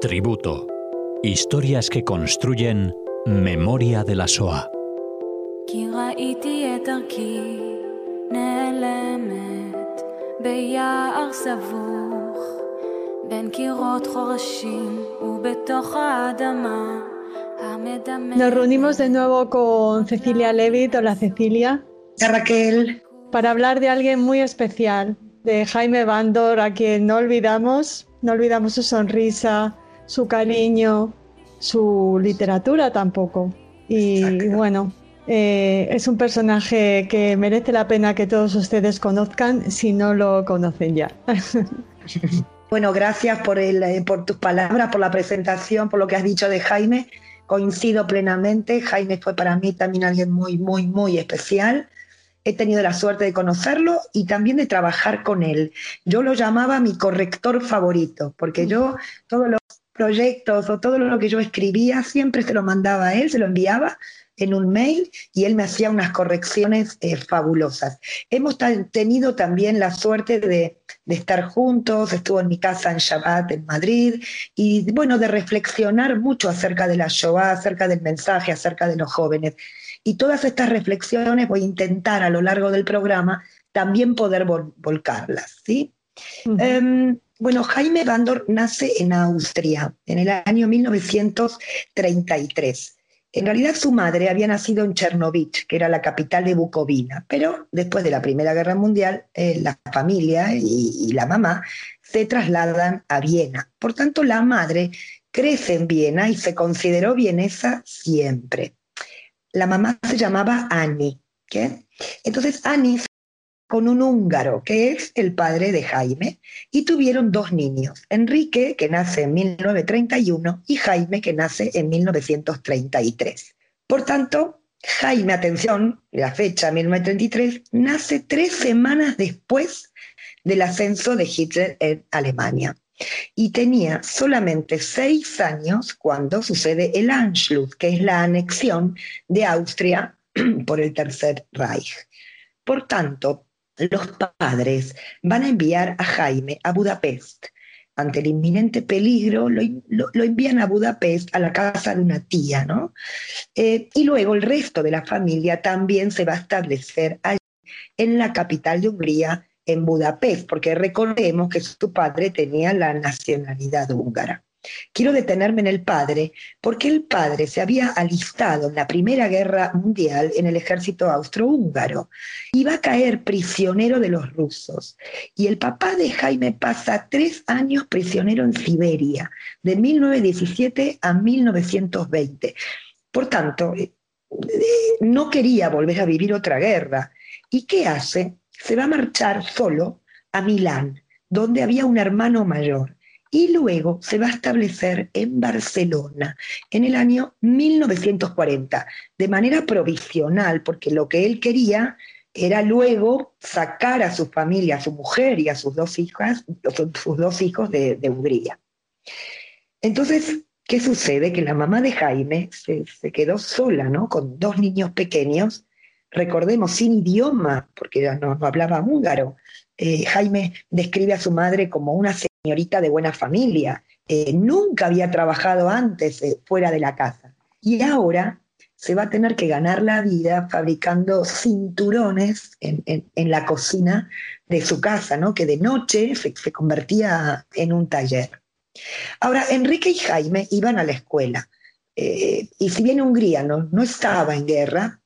Tributo. Historias que construyen memoria de la SOA. Nos reunimos de nuevo con Cecilia Levitt. Hola Cecilia. Raquel. Para hablar de alguien muy especial, de Jaime Bandor, a quien no olvidamos, no olvidamos su sonrisa, su cariño, su literatura tampoco. Y bueno, eh, es un personaje que merece la pena que todos ustedes conozcan si no lo conocen ya. Bueno, gracias por, el, eh, por tus palabras, por la presentación, por lo que has dicho de Jaime. Coincido plenamente. Jaime fue para mí también alguien muy, muy, muy especial. He tenido la suerte de conocerlo y también de trabajar con él. Yo lo llamaba mi corrector favorito, porque yo todos los proyectos o todo lo que yo escribía siempre se lo mandaba a él, se lo enviaba en un mail y él me hacía unas correcciones eh, fabulosas. Hemos tenido también la suerte de, estar juntos, estuvo en mi casa en Shabbat en Madrid y bueno, de reflexionar mucho acerca de la Shoah, acerca del mensaje, acerca de los jóvenes. Y todas estas reflexiones voy a intentar a lo largo del programa también poder volcarlas, ¿sí? Em, bueno, Jaime Bandor nace en Austria en el año 1933. En realidad su madre había nacido en Chernovich, que era la capital de Bucovina, pero después de la Primera Guerra Mundial, eh, la familia y, la mamá se trasladan a Viena. Por tanto, la madre crece en Viena y se consideró vienesa siempre. La mamá se llamaba Annie. Entonces Annie con un húngaro, que es el padre de Jaime, y tuvieron dos niños, Enrique, que nace en 1931, y Jaime, que nace en 1933. Por tanto, Jaime, atención, la fecha 1933, nace tres semanas después del ascenso de Hitler en Alemania. Y tenía solamente seis años cuando sucede el Anschluss, que es la anexión de Austria por el Tercer Reich. Por tanto, los padres van a enviar a Jaime a Budapest. Ante el inminente peligro, lo, envían a Budapest, a la casa de una tía, ¿no? Eh, y luego el resto de la familia también se va a establecer allí, en la capital de Hungría, en Budapest, porque recordemos que su padre tenía la nacionalidad húngara. Quiero detenerme en el padre, porque el padre se había alistado en la Primera Guerra Mundial en el ejército austrohúngaro. Iba a caer prisionero de los rusos. Y el papá de Jaime pasa tres años prisionero en Siberia, de 1917 a 1920. Por tanto, eh, no quería volver a vivir otra guerra. ¿Y qué hace? Se va a marchar solo a Milán, donde había un hermano mayor y luego se va a establecer en Barcelona en el año 1940, de manera provisional, porque lo que él quería era luego sacar a su familia, a su mujer y a sus dos sus dos hijos de, Hungría. Entonces, ¿qué sucede? Que la mamá de Jaime se, quedó sola, ¿no? Con dos niños pequeños, recordemos, sin idioma, porque ya no, hablaba húngaro. Eh, Jaime describe a su madre como una señorita de buena familia, eh, nunca había trabajado antes eh, fuera de la casa y ahora se va a tener que ganar la vida fabricando cinturones en, la cocina de su casa, ¿no? que de noche se, convertía en un taller. Ahora, Enrique y Jaime iban a la escuela eh, y si bien Hungría no, no estaba en guerra,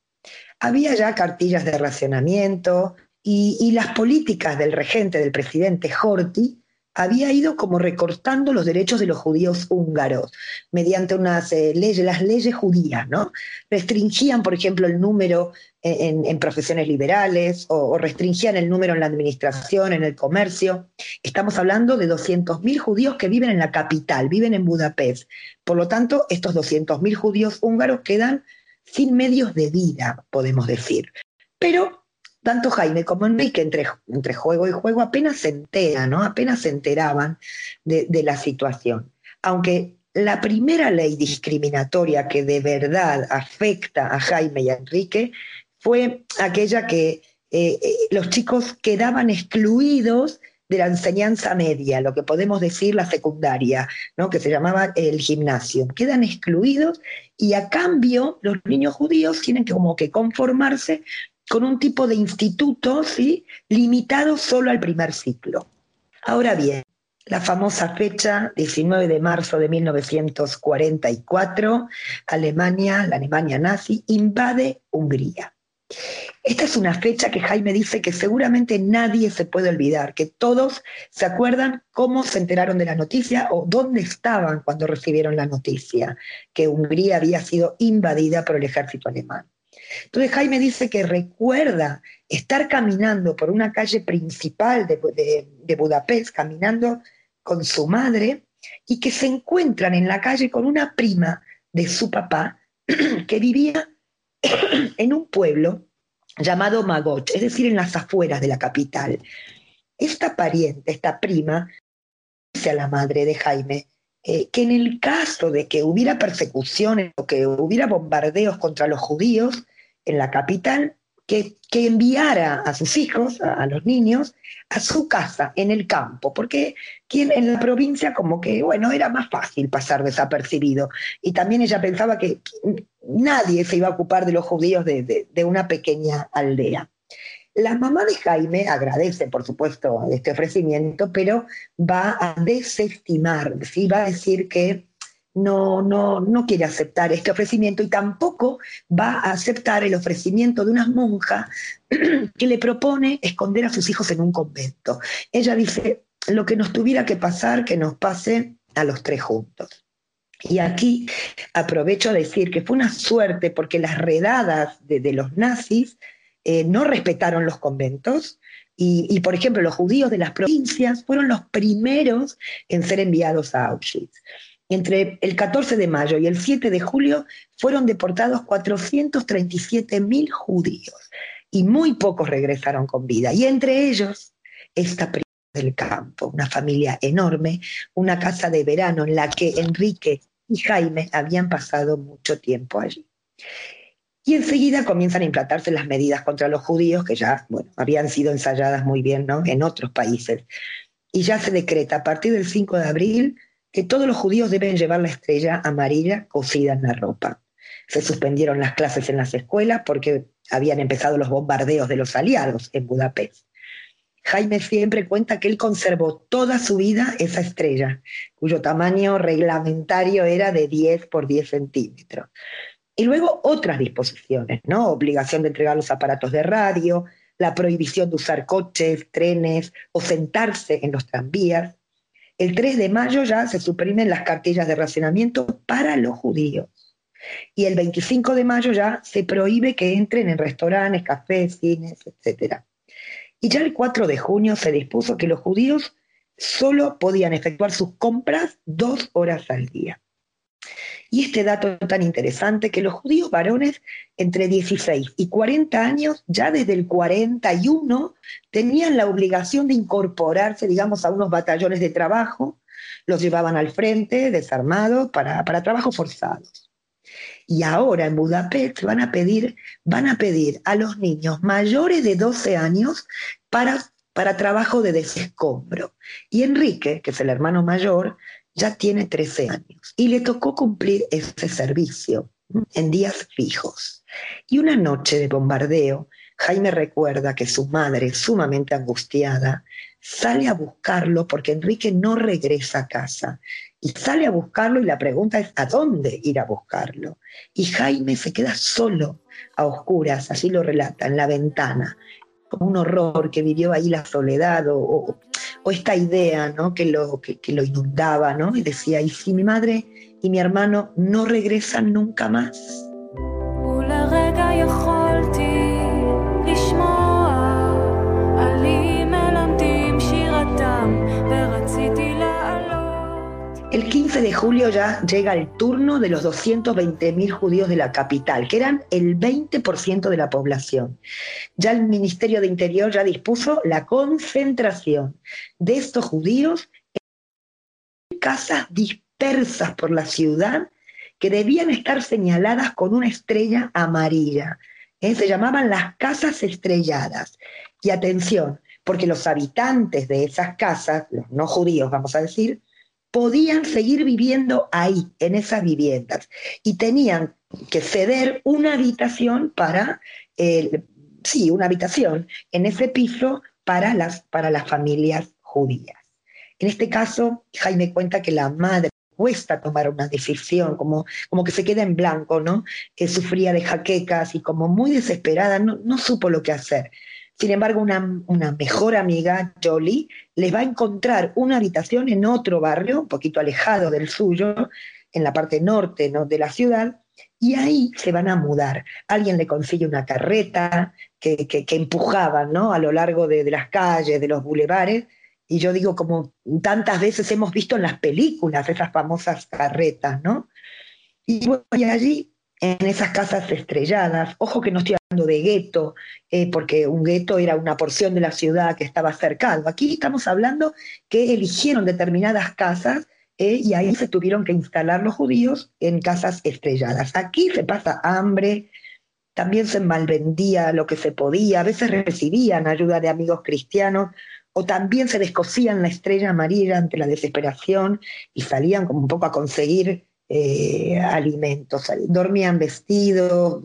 había ya cartillas de racionamiento y, las políticas del regente, del presidente Horthy, había ido como recortando los derechos de los judíos húngaros mediante unas eh, leyes, las leyes judías, ¿no? Restringían, por ejemplo, el número en, profesiones liberales o, restringían el número en la administración, en el comercio. Estamos hablando de 200.000 judíos que viven en la capital, viven en Budapest. Por lo tanto, estos 200.000 judíos húngaros quedan sin medios de vida, podemos decir. Pero tanto Jaime como Enrique, entre, entre juego y juego, apenas se enteran, ¿no? Apenas se enteraban de, la situación. Aunque la primera ley discriminatoria que de verdad afecta a Jaime y a Enrique fue aquella que eh, eh, los chicos quedaban excluidos de la enseñanza media, lo que podemos decir la secundaria, ¿no? que se llamaba el gimnasio. Quedan excluidos y a cambio los niños judíos tienen que como que conformarse con un tipo de instituto ¿sí? limitado solo al primer ciclo. Ahora bien, la famosa fecha, 19 de marzo de 1944, Alemania, la Alemania nazi, invade Hungría. Esta es una fecha que Jaime dice que seguramente nadie se puede olvidar, que todos se acuerdan cómo se enteraron de la noticia o dónde estaban cuando recibieron la noticia, que Hungría había sido invadida por el ejército alemán. Entonces Jaime dice que recuerda estar caminando por una calle principal de, de Budapest, caminando con su madre, y que se encuentran en la calle con una prima de su papá que vivía en un pueblo llamado Magoch, es decir, en las afueras de la capital. Esta pariente, esta prima, dice a la madre de Jaime eh, que en el caso de que hubiera persecuciones o que hubiera bombardeos contra los judíos en la capital, que, enviara a sus hijos, a, los niños, a su casa en el campo, porque en la provincia como que, bueno, era más fácil pasar desapercibido. Y también ella pensaba que nadie se iba a ocupar de los judíos de, una pequeña aldea. La mamá de Jaime agradece, por supuesto, este ofrecimiento, pero va a desestimar, ¿sí? va a decir que no, no, no quiere aceptar este ofrecimiento y tampoco va a aceptar el ofrecimiento de una monja que le propone esconder a sus hijos en un convento. Ella dice, lo que nos tuviera que pasar, que nos pase a los tres juntos. Y aquí aprovecho a decir que fue una suerte porque las redadas de, los nazis eh, no respetaron los conventos y, por ejemplo, los judíos de las provincias fueron los primeros en ser enviados a Auschwitz. Entre el 14 de mayo y el 7 de julio fueron deportados 437.000 judíos y muy pocos regresaron con vida. Y entre ellos, esta prima del campo, una familia enorme, una casa de verano en la que Enrique y Jaime habían pasado mucho tiempo allí. Y enseguida comienzan a implantarse las medidas contra los judíos, que ya habían sido ensayadas muy bien en otros países. Y ya se decreta a partir del 5 de abril que todos los judíos deben llevar la estrella amarilla cosida en la ropa. Se suspendieron las clases en las escuelas porque habían empezado los bombardeos de los aliados en Budapest. Jaime siempre cuenta que él conservó toda su vida esa estrella, cuyo tamaño reglamentario era de 10 por 10 centímetros. Y luego otras disposiciones, ¿no? Obligación de entregar los aparatos de radio, la prohibición de usar coches, trenes o sentarse en los tranvías, el 3 de mayo ya se suprimen las cartillas de racionamiento para los judíos. Y el 25 de mayo ya se prohíbe que entren en restaurantes, cafés, cines, etc. Y ya el 4 de junio se dispuso que los judíos solo podían efectuar sus compras dos horas al día. Y este dato tan interesante, que los judíos varones entre 16 y 40 años, ya desde el 41, tenían la obligación de incorporarse, digamos, a unos batallones de trabajo, los llevaban al frente, desarmados, para, para trabajos forzados. Y ahora en Budapest van a pedir, van a pedir a los niños mayores de 12 años para, para trabajo de desescombro. Y Enrique, que es el hermano mayor, ya tiene 13 años y le tocó cumplir ese servicio en días fijos. Y una noche de bombardeo, Jaime recuerda que su madre, sumamente angustiada, sale a buscarlo porque Enrique no regresa a casa. Y sale a buscarlo y la pregunta es ¿a dónde ir a buscarlo? Y Jaime se queda solo, a oscuras, así lo relata, en la ventana, como un horror que vivió ahí la soledad o, o esta idea ¿no? que, lo, que, lo inundaba, ¿no? y decía, ¿y si mi madre y mi hermano no regresan nunca más? El 15 de julio ya llega el turno de los 220.000 judíos de la capital, que eran el 20% de la población. Ya el Ministerio de Interior ya dispuso la concentración de estos judíos en casas dispersas por la ciudad que debían estar señaladas con una estrella amarilla. ¿eh? Se llamaban las casas estrelladas. Y atención, porque los habitantes de esas casas, los no judíos vamos a decir, podían seguir viviendo ahí, en esas viviendas, y tenían que ceder una habitación para, sí, una habitación en ese piso para las, para las familias judías. En este caso, Jaime cuenta que la madre cuesta tomar una decisión, como, como que se queda en blanco, ¿no? Que sufría de jaquecas y como muy desesperada, no, no supo lo que hacer. Sin embargo, una, mejor amiga, Jolie, les va a encontrar una habitación en otro barrio, un poquito alejado del suyo, en la parte norte ¿no? de la ciudad, y ahí se van a mudar. Alguien le consigue una carreta que, que, empujaban ¿no? a lo largo de, las calles, de los bulevares, y yo digo, como tantas veces hemos visto en las películas, esas famosas carretas, ¿no? Y, allí, en esas casas estrelladas, ojo que no estoy hablando de gueto, eh, porque un gueto era una porción de la ciudad que estaba cercado. Aquí estamos hablando que eligieron determinadas casas eh, y ahí se tuvieron que instalar los judíos en casas estrelladas. Aquí se pasa hambre, también se malvendía lo que se podía, a veces recibían ayuda de amigos cristianos, o también se descosían la estrella amarilla ante la desesperación y salían como un poco a conseguir eh, alimentos. Dormían vestidos,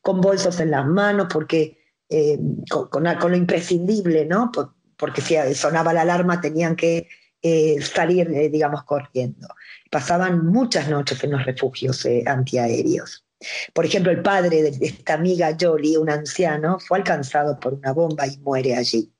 con bolsos en las manos, porque eh, con, lo imprescindible, ¿no? porque si sonaba la alarma tenían que eh, salir, digamos, corriendo. Pasaban muchas noches en los refugios antiaéreos. Por ejemplo, el padre de esta amiga Jolie, un anciano, fue alcanzado por una bomba y muere allí.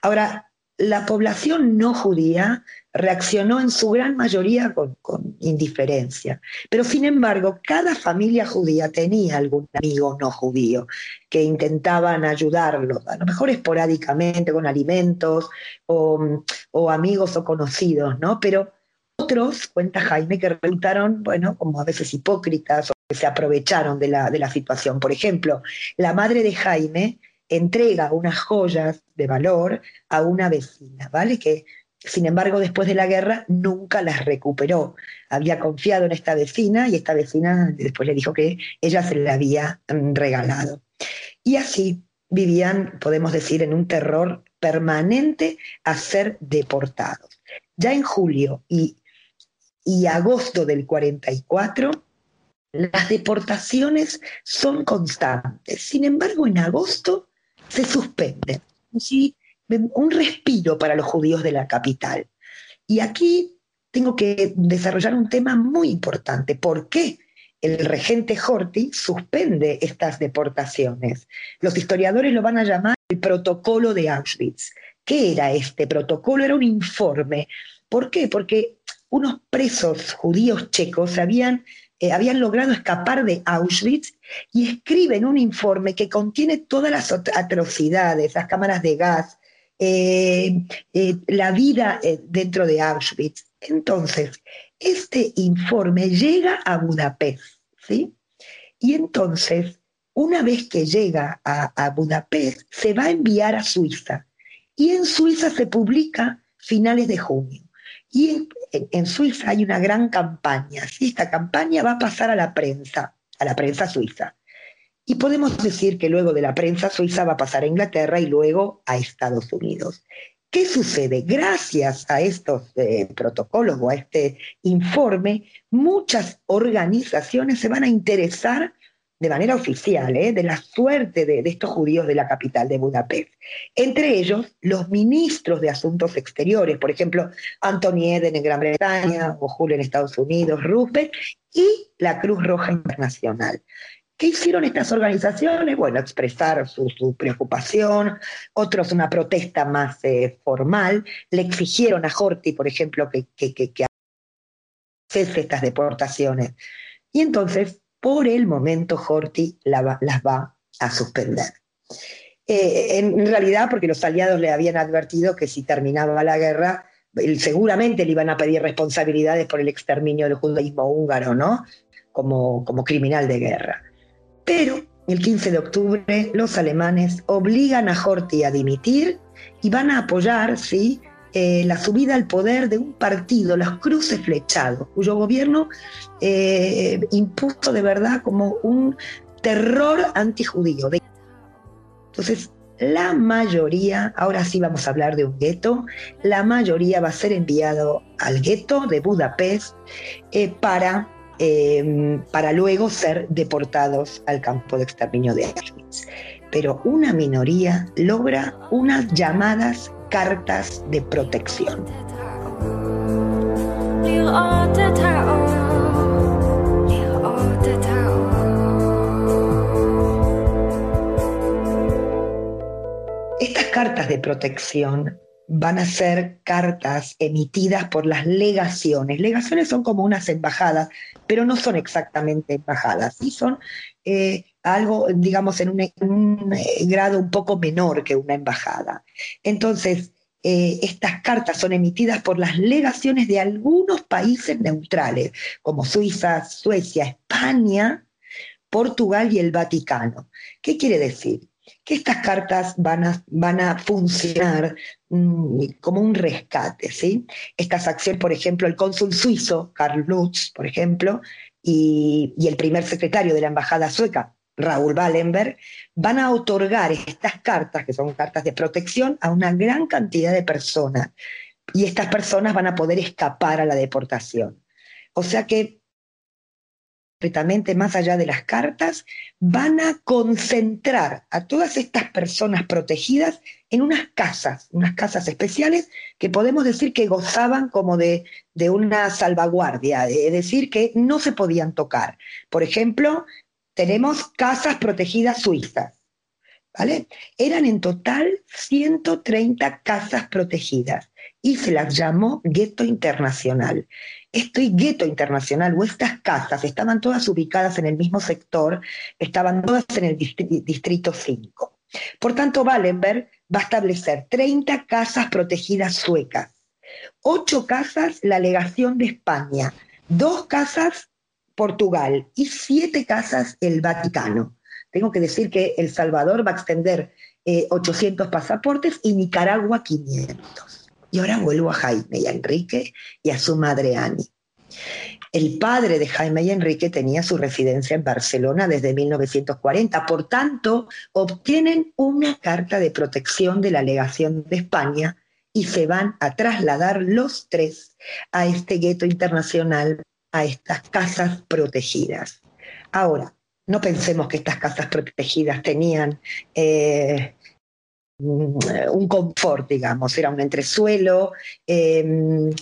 Ahora, la población no judía reaccionó en su gran mayoría con, indiferencia. Pero sin embargo, cada familia judía tenía algún amigo no judío que intentaban ayudarlo, a lo mejor esporádicamente con alimentos o, amigos o conocidos, ¿no? Pero otros, cuenta Jaime, que resultaron, bueno, como a veces hipócritas o que se aprovecharon de la, de la situación. Por ejemplo, la madre de Jaime entrega unas joyas de valor a una vecina, ¿vale? Que sin embargo después de la guerra nunca las recuperó. Había confiado en esta vecina y esta vecina después le dijo que ella se la había mm, regalado. Y así vivían, podemos decir, en un terror permanente a ser deportados. Ya en julio y, y agosto del 44, las deportaciones son constantes. Sin embargo, en agosto se suspenden. ¿sí? Un respiro para los judíos de la capital. Y aquí tengo que desarrollar un tema muy importante. ¿Por qué el regente Horthy suspende estas deportaciones? Los historiadores lo van a llamar el protocolo de Auschwitz. ¿Qué era este protocolo? Era un informe. ¿Por qué? Porque unos presos judíos checos habían eh, habían logrado escapar de Auschwitz y escriben un informe que contiene todas las atrocidades, las cámaras de gas, eh, eh, la vida dentro de Auschwitz. Entonces, este informe llega a Budapest, ¿sí? Y entonces, una vez que llega a, a Budapest, se va a enviar a Suiza. Y en Suiza se publica finales de junio. Y en, Suiza hay una gran campaña. Esta campaña va a pasar a la prensa, a la prensa suiza. Y podemos decir que luego de la prensa suiza va a pasar a Inglaterra y luego a Estados Unidos. ¿Qué sucede? Gracias a estos eh, protocolos o a este informe, muchas organizaciones se van a interesar de manera oficial ¿eh? de la suerte de, estos judíos de la capital de Budapest. Entre ellos, los ministros de Asuntos Exteriores, por ejemplo, Anthony Eden en Gran Bretaña, o Julio en Estados Unidos, Rupert, y la Cruz Roja Internacional. ¿Qué hicieron estas organizaciones? Bueno, expresar su, preocupación, otros una protesta más eh, formal, le exigieron a Horthy, por ejemplo, que, que, estas deportaciones. Y entonces por el momento Horthy las va a suspender. Eh, en realidad, porque los aliados le habían advertido que si terminaba la guerra, seguramente le iban a pedir responsabilidades por el exterminio del judaísmo húngaro, ¿no? Como, como criminal de guerra. Pero el 15 de octubre los alemanes obligan a Horthy a dimitir y van a apoyar, ¿sí? Eh, la subida al poder de un partido, los cruces flechados, cuyo gobierno eh, impuso de verdad como un terror antijudío. Entonces, la mayoría, ahora sí vamos a hablar de un gueto, la mayoría va a ser enviado al gueto de Budapest eh, para, para luego ser deportados al campo de exterminio de Auschwitz. Pero una minoría logra unas llamadas cartas de protección. Estas cartas de protección van a ser cartas emitidas por las legaciones. Legaciones son como unas embajadas, pero no son exactamente embajadas, sí son eh, algo, digamos, en un, eh, grado un poco menor que una embajada. Entonces, eh, estas cartas son emitidas por las legaciones de algunos países neutrales, como Suiza, Suecia, España, Portugal y el Vaticano. ¿Qué quiere decir? que estas cartas van a, van a funcionar mm, como un rescate. ¿sí? Estas acciones, por ejemplo, el cónsul suizo, Karl Lutz, por ejemplo, y, y el primer secretario de la embajada sueca, Raúl Wallenberg, van a otorgar estas cartas, que son cartas de protección, a una gran cantidad de personas. Y estas personas van a poder escapar a la deportación. O sea que más allá de las cartas, van a concentrar a todas estas personas protegidas en unas casas, unas casas especiales que podemos decir que gozaban como de, de una salvaguardia, es decir, que no se podían tocar. Por ejemplo, tenemos casas protegidas suizas. ¿Vale? Eran en total 130 casas protegidas y se las llamó gueto internacional. Este gueto internacional o estas casas estaban todas ubicadas en el mismo sector, estaban todas en el distrito 5. Por tanto, Wallenberg va a establecer 30 casas protegidas suecas, 8 casas la legación de España, 2 casas Portugal y 7 casas el Vaticano. Tengo que decir que El Salvador va a extender 800 eh, pasaportes y Nicaragua 500. Y ahora vuelvo a Jaime y a Enrique y a su madre Ani. El padre de Jaime y Enrique tenía su residencia en Barcelona desde 1940, por tanto, obtienen una carta de protección de la legación de España y se van a trasladar los tres a este gueto internacional, a estas casas protegidas. Ahora, no pensemos que estas casas protegidas tenían eh, Mm, un confort, digamos, era un entresuelo. Em, eh,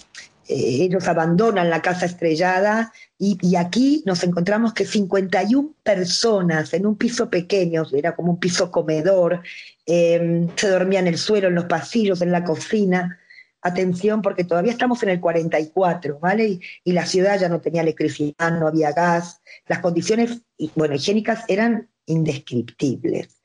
ellos abandonan la casa estrellada y, aquí nos encontramos que 51 personas en un piso pequeño, era como un piso comedor, em, se dormían en el suelo, en los pasillos, en la cocina. Atención, porque todavía estamos en el 44, ¿vale? Y, y la ciudad ya no tenía electricidad, no había gas, las condiciones, bueno, higiénicas eran indescriptibles.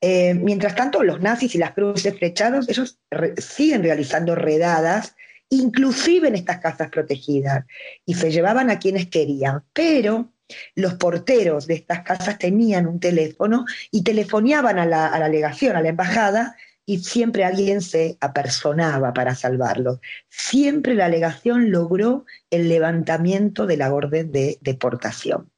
Eh, mientras tanto, los nazis y las cruces flechados, ellos siguen realizando redadas, inclusive en estas casas protegidas, y se llevaban a quienes querían, pero los porteros de estas casas tenían un teléfono y telefoneaban a la legación, a la embajada, y siempre alguien se apersonaba para salvarlos. Siempre la legación logró el levantamiento de la orden de deportación.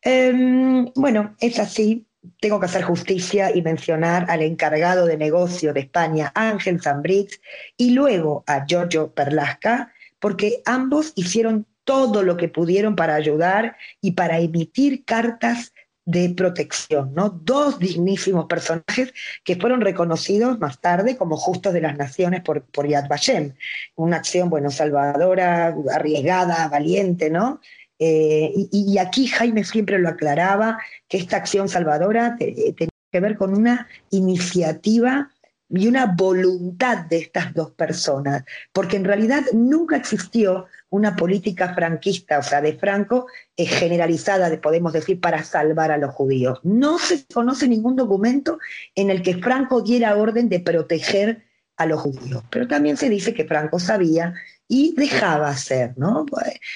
Em, bueno, es así, tengo que hacer justicia y mencionar al encargado de negocio de España, Ángel Zambrix, y luego a Giorgio Perlasca, porque ambos hicieron todo lo que pudieron para ayudar y para emitir cartas de protección, ¿no? Dos dignísimos personajes que fueron reconocidos más tarde como justos de las naciones por, Yad Vashem. Una acción, bueno, salvadora, arriesgada, valiente, ¿no? Eh, y, aquí Jaime siempre lo aclaraba, que esta acción salvadora tenía que ver con una iniciativa y una voluntad de estas dos personas, porque en realidad nunca existió una política franquista, o sea, de Franco, eh, generalizada, podemos decir, para salvar a los judíos. No se conoce ningún documento en el que Franco diera orden de proteger a los judíos, pero también se dice que Franco sabía y dejaba hacer, ¿no?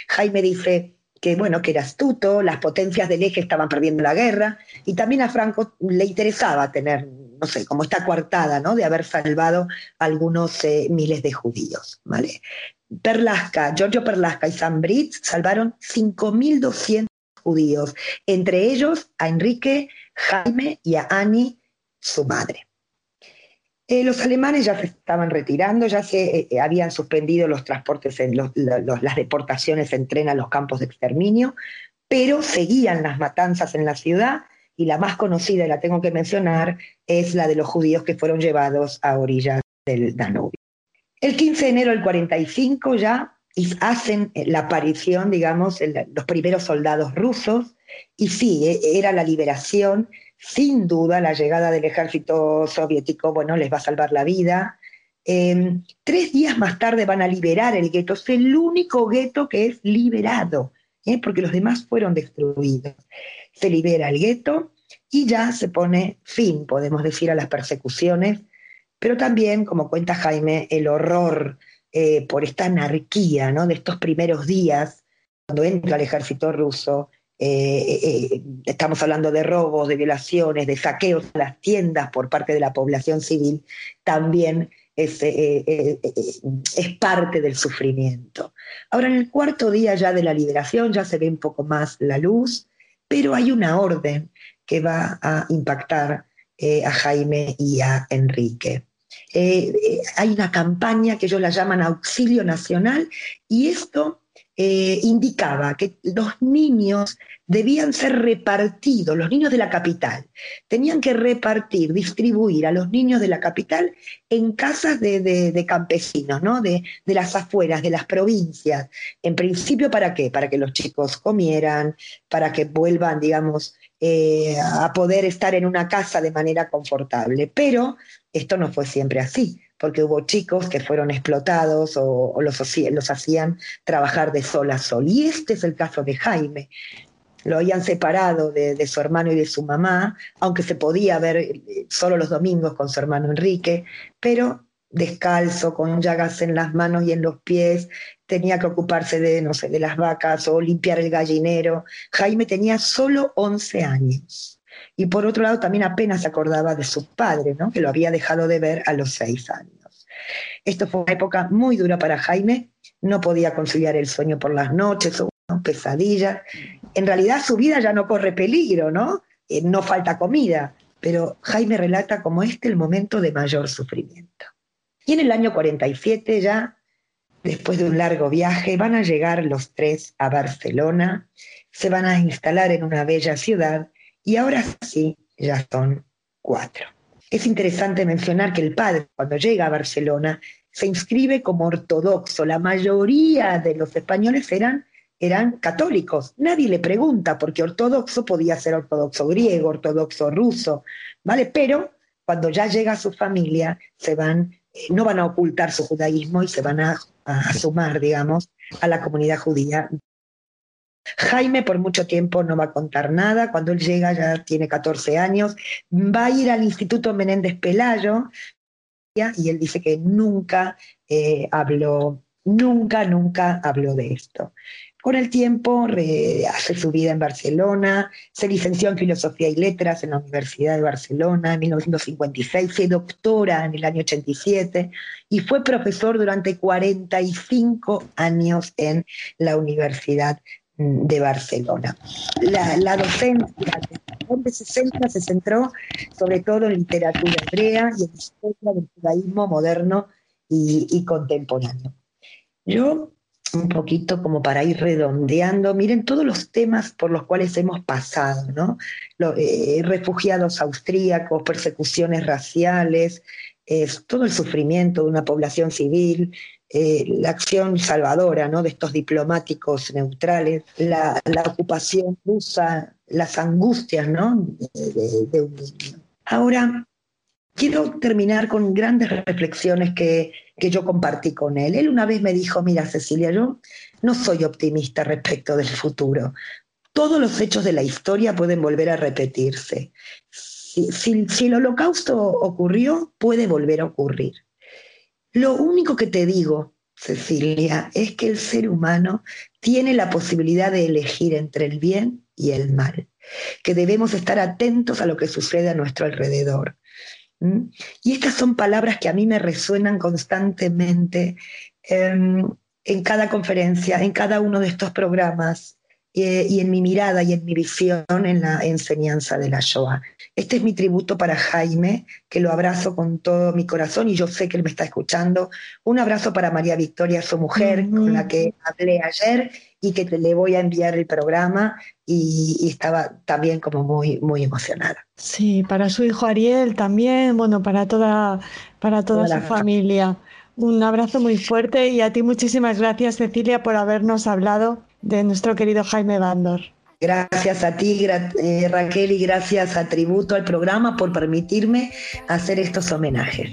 Jaime dice, que bueno, que era astuto, las potencias del eje estaban perdiendo la guerra, y también a Franco le interesaba tener, no sé, como esta coartada, ¿no? De haber salvado algunos eh, miles de judíos, ¿vale? Perlasca, Giorgio Perlasca y Sam Brits salvaron 5.200 judíos, entre ellos a Enrique, Jaime y a Annie, su madre. Eh, los alemanes ya se estaban retirando, ya se eh, habían suspendido los transportes, las deportaciones en tren a los campos de exterminio, pero seguían las matanzas en la ciudad y la más conocida, y la tengo que mencionar, es la de los judíos que fueron llevados a orillas del Danubio. El 15 de enero del 45 ya hacen la aparición, digamos, los primeros soldados rusos, y sí, e, era la liberación sin duda la llegada del ejército soviético, bueno, les va a salvar la vida. Em, tres días más tarde van a liberar el gueto, es el único gueto que es liberado, ¿eh? porque los demás fueron destruidos. Se libera el gueto y ya se pone fin, podemos decir, a las persecuciones, pero también, como cuenta Jaime, el horror eh, por esta anarquía ¿no? de estos primeros días, cuando entra el ejército ruso, eh, eh, estamos hablando de robos, de violaciones, de saqueos a las tiendas por parte de la población civil, también es, es, parte del sufrimiento. Ahora, en el cuarto día ya de la liberación ya se ve un poco más la luz, pero hay una orden que va a impactar a Jaime y a Enrique. hay una campaña que ellos la llaman Auxilio Nacional y esto eh, indicaba que los niños debían ser repartidos, los niños de la capital, tenían que repartir, distribuir a los niños de la capital en casas de, campesinos, ¿no? De, las afueras, de las provincias. En principio, ¿para qué? Para que los chicos comieran, para que vuelvan, digamos, eh, a poder estar en una casa de manera confortable. Pero esto no fue siempre así porque hubo chicos que fueron explotados o, los, hacían trabajar de sol a sol. Y este es el caso de Jaime. Lo habían separado de, su hermano y de su mamá, aunque se podía ver eh, solo los domingos con su hermano Enrique, pero descalzo, con llagas en las manos y en los pies, tenía que ocuparse de, no sé, de las vacas o limpiar el gallinero. Jaime tenía solo 11 años. Y por otro lado, también apenas acordaba de su padre, ¿no? que lo había dejado de ver a los seis años. Esto fue una época muy dura para Jaime, no podía conciliar el sueño por las noches, pesadillas. En realidad su vida ya no corre peligro, ¿no? Eh, no falta comida, pero Jaime relata como este el momento de mayor sufrimiento. Y en el año 47 ya, después de un largo viaje, van a llegar los tres a Barcelona, se van a instalar en una bella ciudad y ahora sí, ya son cuatro. Es interesante mencionar que el padre, cuando llega a Barcelona, se inscribe como ortodoxo. La mayoría de los españoles eran, eran católicos. Nadie le pregunta, porque ortodoxo podía ser ortodoxo griego, ortodoxo ruso, ¿vale? Pero cuando ya llega a su familia, se van, eh, no van a ocultar su judaísmo y se van a, a sumar, digamos, a la comunidad judía Jaime por mucho tiempo no va a contar nada, cuando él llega ya tiene 14 años, va a ir al Instituto Menéndez Pelayo y él dice que nunca eh, habló, nunca, nunca habló de esto. Con el tiempo hace su vida en Barcelona, se licenció en Filosofía y Letras en la Universidad de Barcelona en 1956, se doctora en el año 87 y fue profesor durante 45 años en la Universidad de Barcelona. La, docencia de 60 se centró sobre todo en literatura hebrea y en historia del judaísmo moderno y, contemporáneo. Yo, un poquito como para ir redondeando, miren todos los temas por los cuales hemos pasado, ¿no? Eh, refugiados austríacos, persecuciones raciales, todo el sufrimiento de una población civil, eh, la acción salvadora ¿no? de estos diplomáticos neutrales, la, ocupación rusa, las angustias ¿no? de. Ahora, quiero terminar con grandes reflexiones que, que yo compartí con él. Él una vez me dijo, mira Cecilia, yo no soy optimista respecto del futuro. Todos los hechos de la historia pueden volver a repetirse. Si, el holocausto ocurrió, puede volver a ocurrir. Lo único que te digo, Cecilia, es que el ser humano tiene la posibilidad de elegir entre el bien y el mal, que debemos estar atentos a lo que sucede a nuestro alrededor. Y estas son palabras que a mí me resuenan constantemente en cada conferencia, en cada uno de estos programas. Eh, y en mi mirada y en mi visión en la enseñanza de la Shoah. Este es mi tributo para Jaime, que lo abrazo con todo mi corazón y yo sé que él me está escuchando. Un abrazo para María Victoria, su mujer, con la que hablé ayer y que le voy a enviar el programa y, estaba también como muy, muy emocionada. Sí, para su hijo Ariel también, bueno, para toda, para toda, su familia. Un abrazo muy fuerte y a ti muchísimas gracias, Cecilia, por habernos hablado de nuestro querido Jaime Bandor. Gracias a ti, eh, Raquel, y gracias a Tributo al programa por permitirme hacer estos homenajes.